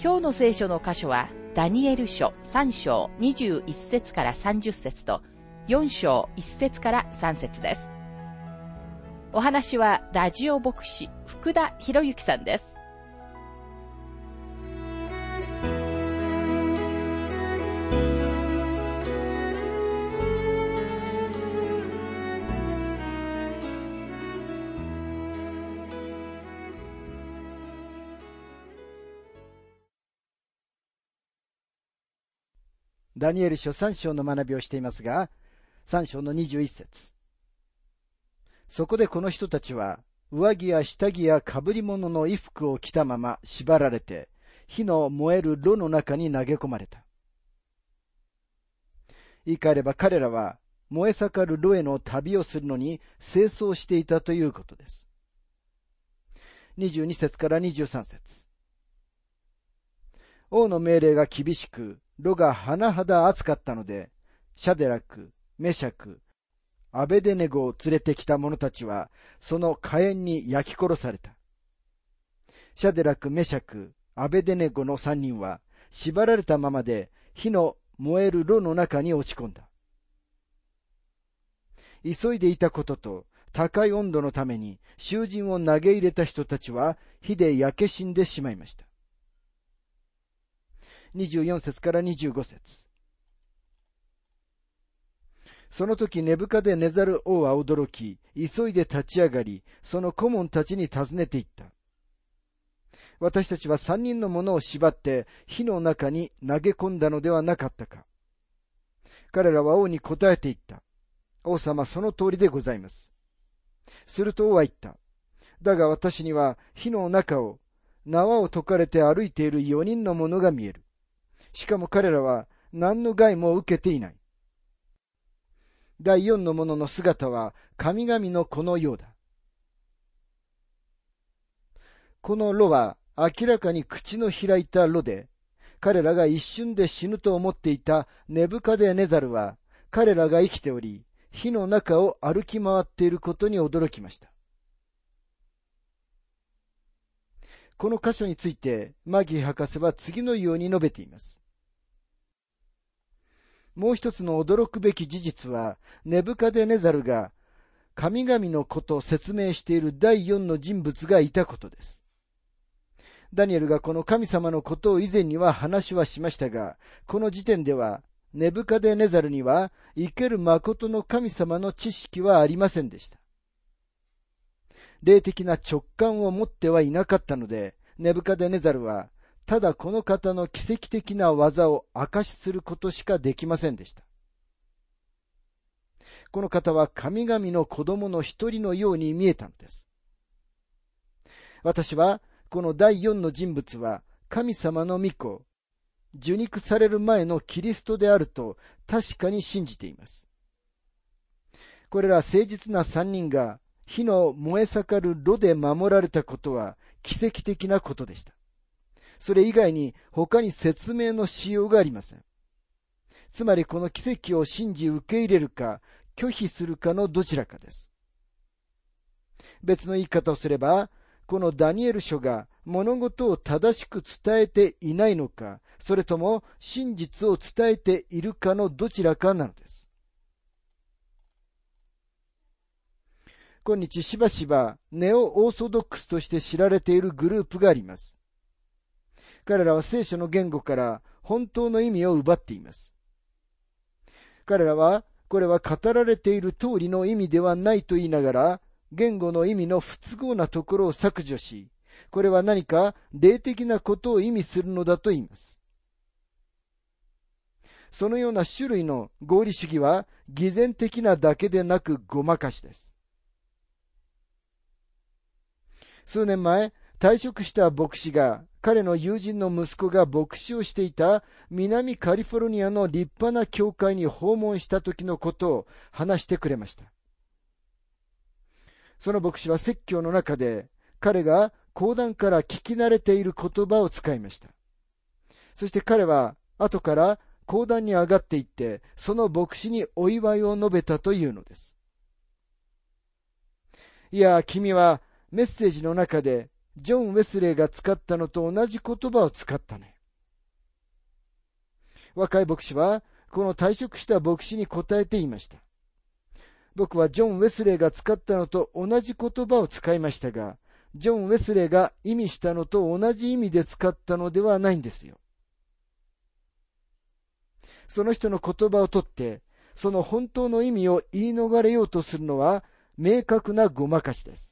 今日の聖書の箇所は、ダニエル書3章21節から30節と、4章1節から3節です。お話は、ラジオ牧師、福田博之さんです。ダニエル書3章の学びをしていますが、3章の21節そこでこの人たちは、上着や下着や被り物の衣服を着たまま縛られて、火の燃える炉の中に投げ込まれた。言い換えれば彼らは燃え盛る炉への旅をするのに清掃していたということです。22節から23節王の命令が厳しく、炉が甚だ暑かったので、シャデラク、メシャク、アベデネゴを連れてきた者たちは、その火炎に焼き殺された。シャデラク、メシャク、アベデネゴの三人は、縛られたままで火の燃える炉の中に落ち込んだ。急いでいたことと、高い温度のために囚人を投げ入れた人たちは火で焼け死んでしまいました。24節から25節その時ネブカデネザル王は驚き、急いで立ち上がり、その顧問たちに尋ねていった。私たちは三人の者を縛って火の中に投げ込んだのではなかったか。彼らは王に答えていった。王様その通りでございます。すると王は言った。だが私には火の中を縄を解かれて歩いている四人の者が見える。しかも彼らは何の害も受けていない。第四の者の姿は神々の子のようだ。この炉は明らかに口の開いた炉で、彼らが一瞬で死ぬと思っていたネブカデネザルは、彼らが生きており、火の中を歩き回っていることに驚きました。この箇所について、マギー博士は次のように述べています。もう一つの驚くべき事実は、ネブカデネザルが神々のことを説明している第四の人物がいたことです。ダニエルがこの神様のことを以前には話はしましたが、この時点では、ネブカデネザルには生ける誠の神様の知識はありませんでした。霊的な直感を持ってはいなかったので、ネブカデネザルはただこの方の奇跡的な技を証しすることしかできませんでした。この方は神々の子供の一人のように見えたのです。私は、この第四の人物は神様の御子、受肉される前のキリストであると確かに信じています。これら誠実な三人が火の燃え盛る炉で守られたことは奇跡的なことでした。それ以外に他に説明のしようがありません。つまりこの奇跡を信じ受け入れるか、拒否するかのどちらかです。別の言い方をすれば、このダニエル書が物事を正しく伝えていないのか、それとも真実を伝えているかのどちらかなのです。今日しばしばネオオーソドックスとして知られているグループがあります。彼らは聖書の言語から本当の意味を奪っています。彼らは、これは語られている通りの意味ではないと言いながら、言語の意味の不都合なところを削除し、これは何か霊的なことを意味するのだと言います。そのような種類の合理主義は偽善的なだけでなくごまかしです。数年前、退職した牧師が彼の友人の息子が牧師をしていた南カリフォルニアの立派な教会に訪問した時のことを話してくれました。その牧師は説教の中で彼が講談から聞き慣れている言葉を使いました。そして彼は後から講談に上がっていって、その牧師にお祝いを述べたというのです。いや、君はメッセージの中でジョン・ウェスレーが使ったのと同じ言葉を使ったね。若い牧師は、この退職した牧師に答えていました。僕はジョン・ウェスレーが使ったのと同じ言葉を使いましたが、ジョン・ウェスレーが意味したのと同じ意味で使ったのではないんですよ。その人の言葉をとって、その本当の意味を言い逃れようとするのは、明確なごまかしです。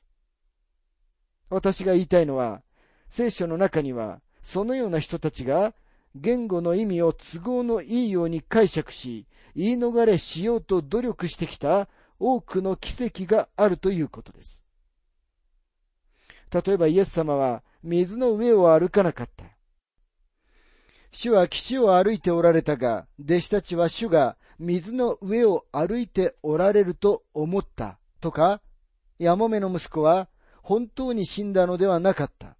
私が言いたいのは、聖書の中には、そのような人たちが、言語の意味を都合のいいように解釈し、言い逃れしようと努力してきた多くの奇跡があるということです。例えばイエス様は水の上を歩かなかった。主は岸を歩いておられたが、弟子たちは主が水の上を歩いておられると思ったとか、やもめの息子は本当に死んだのではなかった。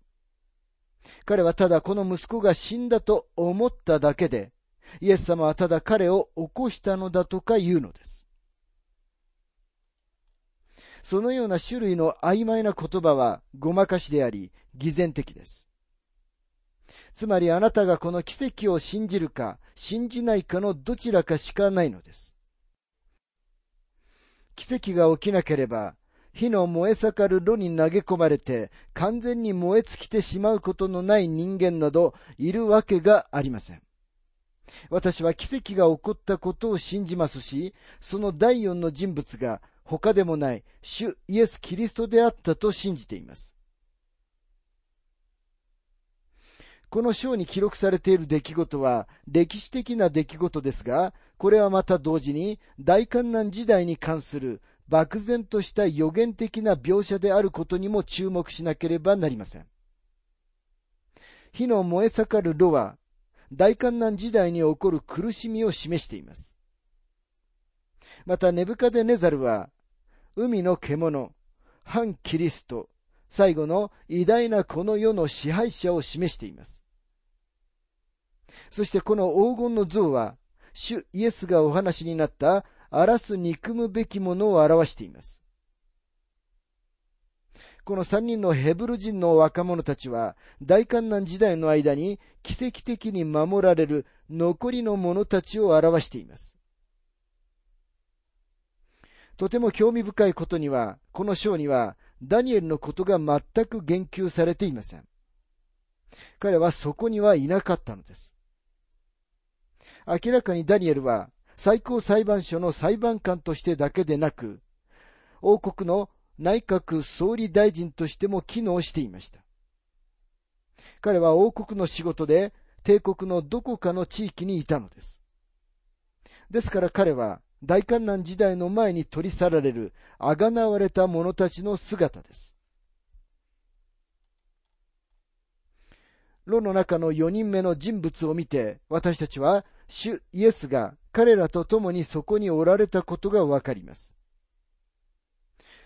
彼はただこの息子が死んだと思っただけで、イエス様はただ彼を起こしたのだとか言うのです。そのような種類の曖昧な言葉はごまかしであり、偽善的です。つまりあなたがこの奇跡を信じるか、信じないかのどちらかしかないのです。奇跡が起きなければ、火の燃え盛る炉に投げ込まれて完全に燃え尽きてしまうことのない人間などいるわけがありません。私は奇跡が起こったことを信じますし、その第四の人物が他でもない主イエス・キリストであったと信じています。この章に記録されている出来事は歴史的な出来事ですが、これはまた同時に大観難時代に関する漠然とした予言的な描写であることにも注目しなければなりません。火の燃え盛る炉は、大観難時代に起こる苦しみを示しています。また、ネブカデネザルは、海の獣、反キリスト、最後の偉大なこの世の支配者を示しています。そしてこの黄金の像は、主イエスがお話になった荒らす憎むべきものを表しています。この三人のヘブル人の若者たちは、大観難時代の間に奇跡的に守られる残りの者たちを表しています。とても興味深いことには、この章には、ダニエルのことが全く言及されていません。彼はそこにはいなかったのです。明らかにダニエルは最高裁判所の裁判官としてだけでなく、王国の内閣総理大臣としても機能していました。彼は王国の仕事で帝国のどこかの地域にいたのです。ですから彼は大観難時代の前に取り去られるあがなわれた者たちの姿です。炉の中の4人目の人物を見て私たちは主イエスが彼らと共にそこにおられたことがわかります。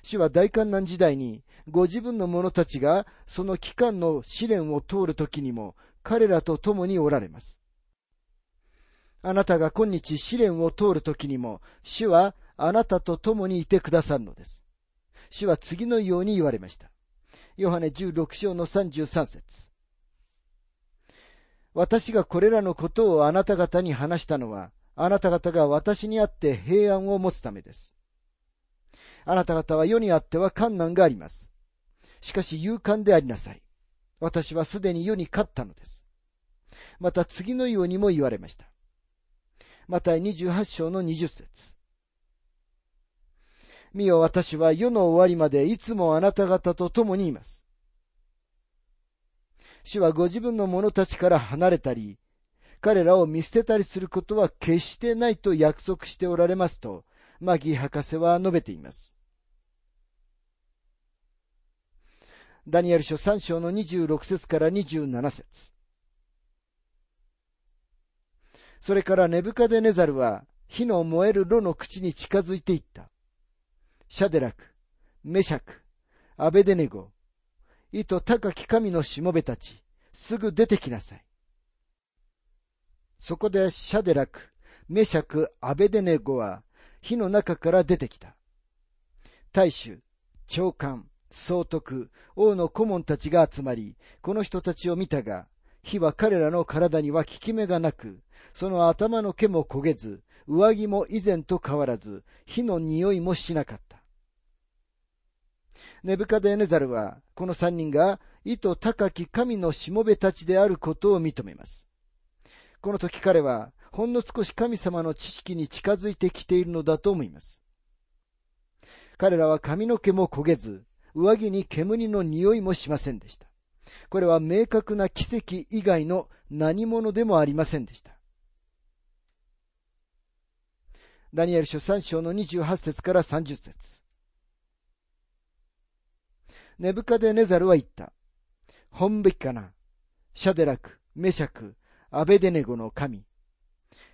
主は大観難時代にご自分の者たちがその期間の試練を通るときにも彼らと共におられます。あなたが今日試練を通るときにも主はあなたと共にいてくださるのです。主は次のように言われました。ヨハネ16章の33節私がこれらのことをあなた方に話したのは、あなた方が私にあって平安を持つためです。あなた方は世にあっては困難があります。しかし勇敢でありなさい。私はすでに世に勝ったのです。また次のようにも言われました。また28章の20節見よ私は世の終わりまでいつもあなた方と共にいます。主はご自分の者たちから離れたり、彼らを見捨てたりすることは決してないと約束しておられますと、マギー博士は述べています。ダニエル書3章の26節から27節それからネブカデネザルは火の燃える炉の口に近づいていった。シャデラク、メシャク、アベデネゴ、意図高き神のしもべたち、すぐ出てきなさい。そこでシャデラク、メシャク、アベデネゴは火の中から出てきた。大衆、長官、総督、王の顧問たちが集まり、この人たちを見たが、火は彼らの体には効き目がなく、その頭の毛も焦げず、上着も以前と変わらず、火の匂いもしなかった。ネブカデネザルは、この三人が、意図高き神のしもべたちであることを認めます。この時彼は、ほんの少し神様の知識に近づいてきているのだと思います。彼らは髪の毛も焦げず、上着に煙の匂いもしませんでした。これは明確な奇跡以外の何者でもありませんでした。ダニエル書3章の28節から30節ネブカデネザルは言った。本べきかな。シャデラク、メシャク、アベデネゴの神。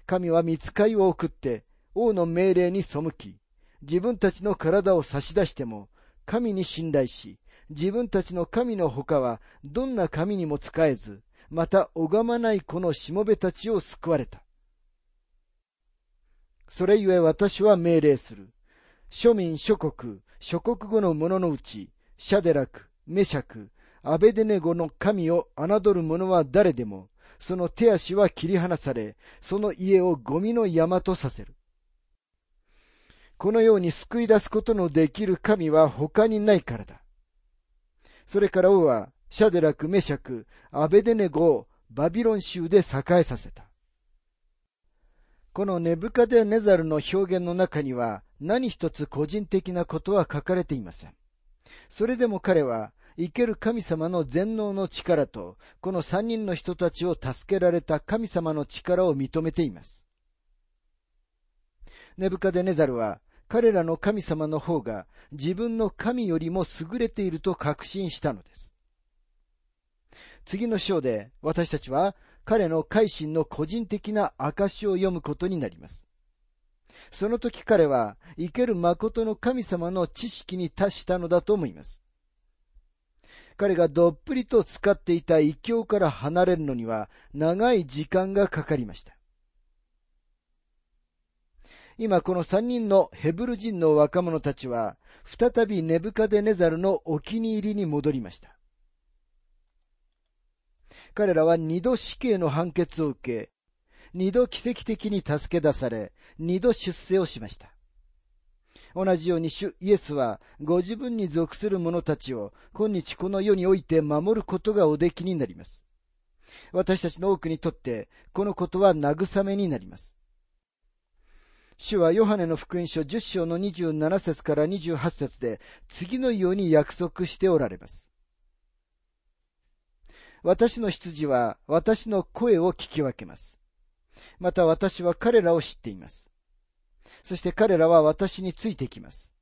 神は見つかいを送って王の命令に背き、自分たちの体を差し出しても神に信頼し、自分たちの神の他はどんな神にも仕えず、また拝まないこのしもべたちを救われた。それゆえ私は命令する。庶民諸国、諸国語の者のうち、シャデラク、メシャク、アベデネゴの神を侮る者は誰でも、その手足は切り離され、その家をゴミの山とさせる。このように救い出すことのできる神は他にないからだ。それから王は、シャデラク、メシャク、アベデネゴをバビロン州で栄えさせた。このネブカデネザルの表現の中には何一つ個人的なことは書かれていません。それでも彼は生ける神様の全能の力と、この三人の人たちを助けられた神様の力を認めています。ネブカデネザルは彼らの神様の方が自分の神よりも優れていると確信したのです。次の章で私たちは彼の改心の個人的な証を読むことになります。その時彼は生ける誠の神様の知識に達したのだと思います。彼がどっぷりと使っていた異教から離れるのには長い時間がかかりました。今この三人のヘブル人の若者たちは再びネブカデネザルのお気に入りに戻りました。彼らは二度死刑の判決を受け、二度奇跡的に助け出され、二度出世をしました。同じように主イエスはご自分に属する者たちを今日この世において守ることがおできになります。私たちの多くにとってこのことは慰めになります。主はヨハネの福音書10章の27節から28節で次のように約束しておられます。私の羊は私の声を聞き分けます。また私は彼らを知っています。そして彼らは私についてきます。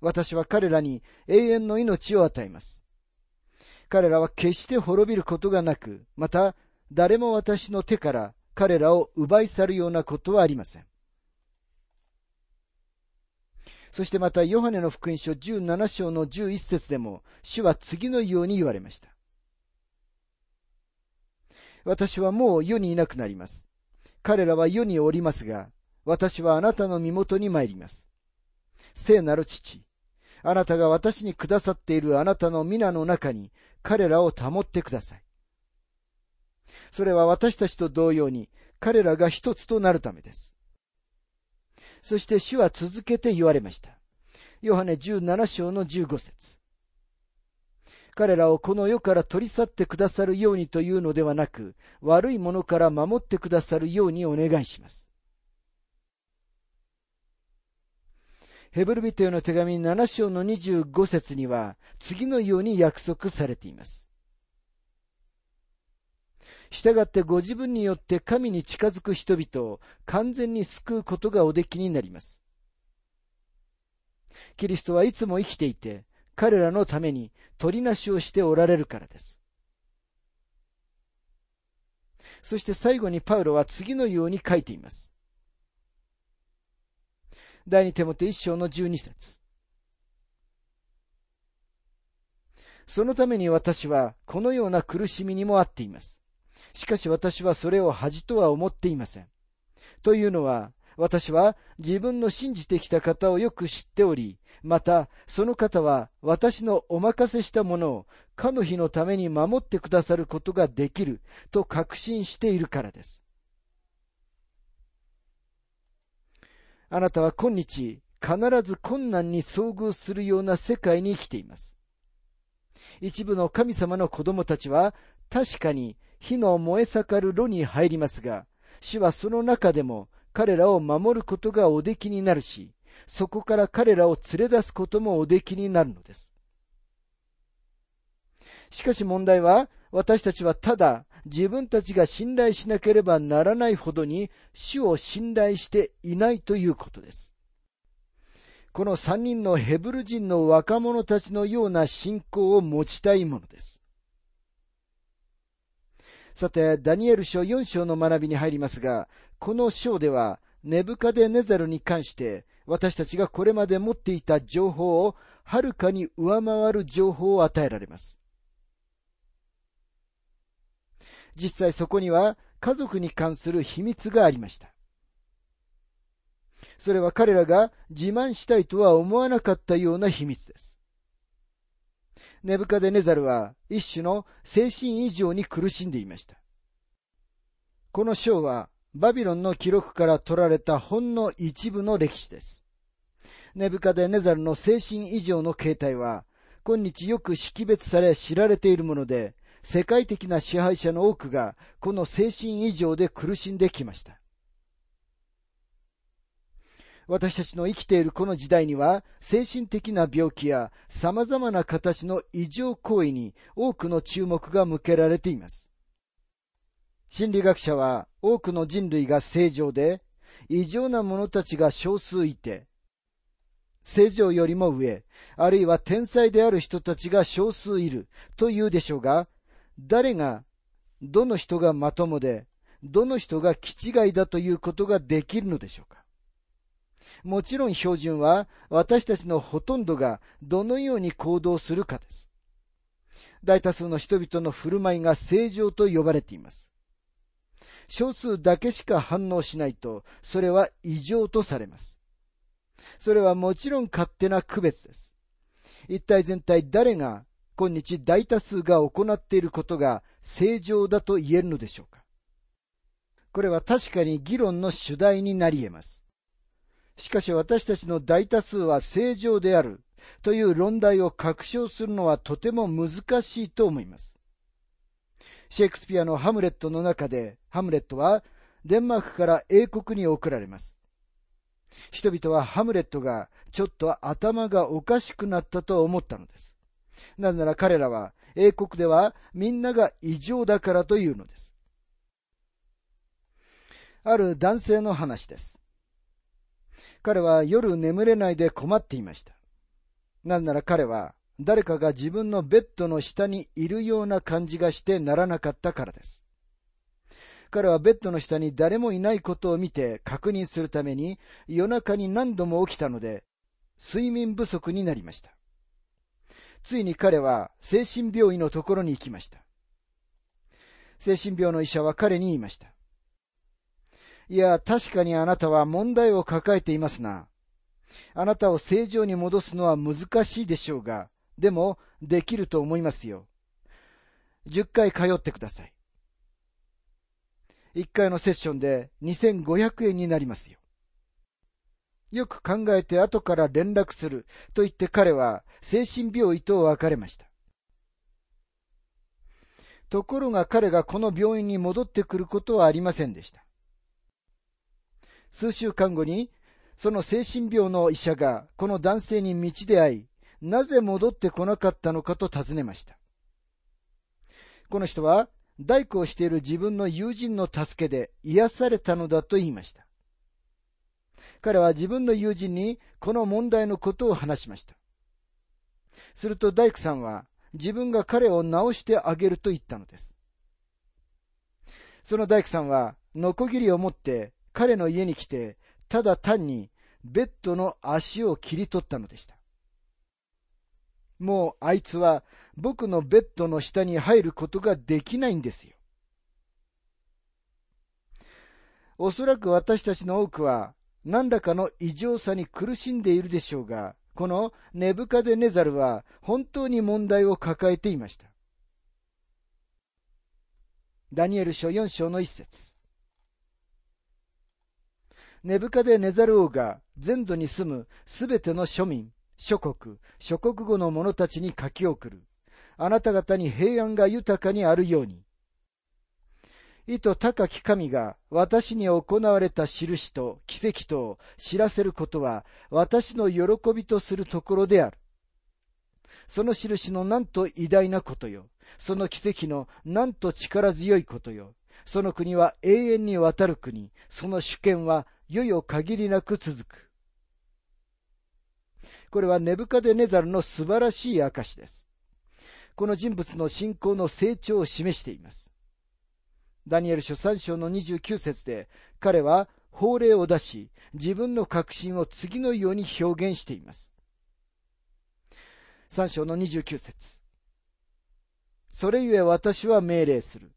私は彼らに永遠の命を与えます。彼らは決して滅びることがなく、また誰も私の手から彼らを奪い去るようなことはありません。そしてまたヨハネの福音書17章の11節でも主は次のように言われました。私はもう世にいなくなります。彼らは世におりますが、私はあなたの身元に参ります。聖なる父、あなたが私にくださっているあなたの皆の中に彼らを保ってください。それは私たちと同様に彼らが一つとなるためです。そして主は続けて言われました。ヨハネ17章の15節彼らをこの世から取り去ってくださるようにというのではなく、悪いものから守ってくださるようにお願いします。ヘブルビテオの手紙7章の25節には、次のように約束されています。したがってご自分によって神に近づく人々を完全に救うことがおできになります。キリストはいつも生きていて、彼らのために取りなしをしておられるからです。そして最後にパウロは次のように書いています。第二手モて一章の十二節そのために私はこのような苦しみにもあっています。しかし私はそれを恥とは思っていません。というのは、私は自分の信じてきた方をよく知っており、またその方は私のお任せしたものをかの日のために守ってくださることができると確信しているからです。あなたは今日必ず困難に遭遇するような世界に生きています。一部の神様の子供たちは確かに火の燃え盛る炉に入りますが、主はその中でも彼らを守ることがおできになるし、そこから彼らを連れ出すこともおできになるのです。しかし問題は、私たちはただ自分たちが信頼しなければならないほどに主を信頼していないということです。この三人のヘブル人の若者たちのような信仰を持ちたいものです。さて、ダニエル書4章の学びに入りますが、この章では、ネブカデネザルに関して、私たちがこれまで持っていた情報をはるかに上回る情報を与えられます。実際そこには家族に関する秘密がありました。それは彼らが自慢したいとは思わなかったような秘密です。ネブカデネザルは一種の精神異常に苦しんでいました。この章はバビロンの記録から取られたほんの一部の歴史です。ネブカデネザルの精神異常の形態は、今日よく識別され知られているもので、世界的な支配者の多くがこの精神異常で苦しんできました。私たちの生きているこの時代には、精神的な病気や様々な形の異常行為に多くの注目が向けられています。心理学者は多くの人類が正常で、異常な者たちが少数いて、正常よりも上、あるいは天才である人たちが少数いるというでしょうが、誰が、どの人がまともで、どの人が気違いだということができるのでしょうかもちろん標準は私たちのほとんどがどのように行動するかです。大多数の人々の振る舞いが正常と呼ばれています。少数だけしか反応しないと、それは異常とされます。それはもちろん勝手な区別です。一体全体誰が今日大多数が行っていることが正常だと言えるのでしょうか？これは確かに議論の主題になり得ます。しかし私たちの大多数は正常であるという論題を確証するのはとても難しいと思います。シェイクスピアのハムレットの中で、ハムレットはデンマークから英国に送られます。人々はハムレットがちょっと頭がおかしくなったと思ったのです。なぜなら彼らは英国ではみんなが異常だからというのです。ある男性の話です。彼は夜眠れないで困っていました。なぜなら彼は誰かが自分のベッドの下にいるような感じがしてならなかったからです。彼はベッドの下に誰もいないことを見て確認するために夜中に何度も起きたので睡眠不足になりました。ついに彼は精神病院のところに行きました。精神病の医者は彼に言いました。いや、確かにあなたは問題を抱えていますな。あなたを正常に戻すのは難しいでしょうが、でも、できると思いますよ。10回通ってください。1回のセッションで2500円になりますよ。よく考えて後から連絡すると言って彼は精神病院と別れました。ところが彼がこの病院に戻ってくることはありませんでした。数週間後に、その精神病の医者がこの男性に道で会い、なぜ戻ってこなかったのかと尋ねました。この人は、大工をしている自分の友人の助けで癒されたのだと言いました。彼は自分の友人にこの問題のことを話しました。すると大工さんは自分が彼を直してあげると言ったのです。その大工さんは、ノコギリを持って彼の家に来て、ただ単にベッドの足を切り取ったのでした。もうあいつは僕のベッドの下に入ることができないんですよ。おそらく私たちの多くは何らかの異常さに苦しんでいるでしょうが、このネブカデネザルは本当に問題を抱えていました。ダニエル書4章の一節。ネブカデネザル王が全土に住むすべての庶民、諸国、諸国語の者たちに書き送る。あなた方に平安が豊かにあるように。意図高き神が私に行われた印と奇跡とを知らせることは私の喜びとするところである。その印のなんと偉大なことよ。その奇跡のなんと力強いことよ。その国は永遠にわたる国。その主権は世々限りなく続く。これはネブカデネザルの素晴らしい証です。この人物の信仰の成長を示しています。ダニエル書3章の29節で、彼は法令を出し、自分の確信を次のように表現しています。3章の29節それゆえ私は命令する。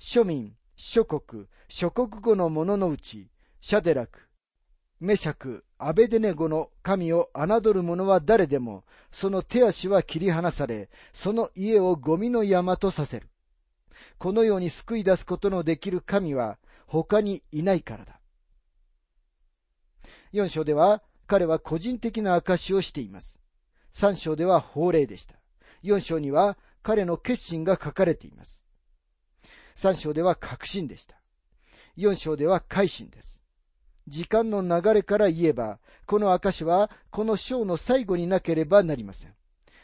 庶民、諸国、諸国語の者のうち、シャデラク、メシャク、アベデネゴの神を侮る者は誰でも、その手足は切り離され、その家をゴミの山とさせる。このように救い出すことのできる神は他にいないからだ。4章では彼は個人的な証しをしています。3章では法令でした。4章には彼の決心が書かれています。3章では確信でした。4章では改心です。時間の流れから言えば、この証はこの章の最後になければなりません。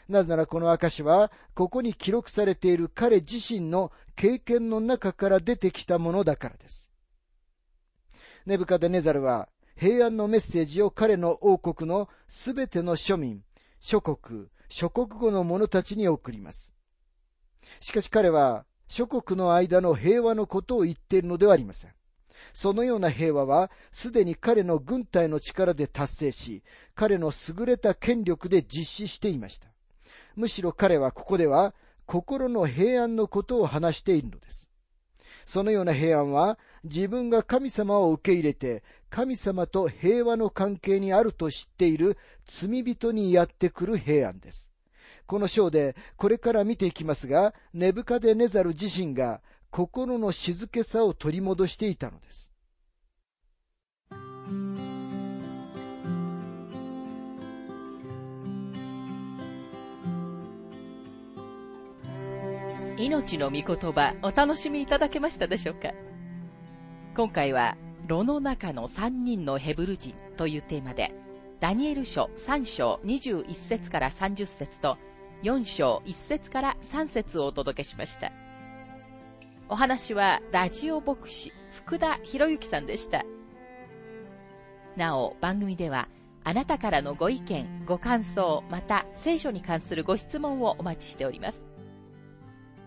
なぜならこの証は、ここに記録されている彼自身の経験の中から出てきたものだからです。ネブカデネザルは、平安のメッセージを彼の王国のすべての庶民、諸国、諸国語の者たちに送ります。しかし彼は、諸国の間の平和のことを言っているのではありません。そのような平和は、すでに彼の軍隊の力で達成し、彼の優れた権力で実施していました。むしろ彼はここでは心の平安のことを話しているのです。そのような平安は自分が神様を受け入れて神様と平和の関係にあると知っている罪人にやってくる平安です。この章でこれから見ていきますが、ネブカデネザル自身が心の静けさを取り戻していたのです。命の御言葉お楽しみいただけましたでしょうか？今回は、炉の中の3人のヘブル人というテーマで、ダニエル書3章21節から30節と4章1節から3節をお届けしました。お話はラジオ牧師福田博之さんでした。なお、番組ではあなたからのご意見、ご感想、また聖書に関するご質問をお待ちしております。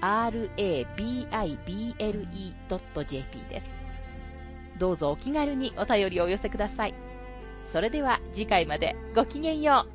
hamaderabible.jp です。どうぞお気軽にお便りをお寄せください。それでは次回までごきげんよう。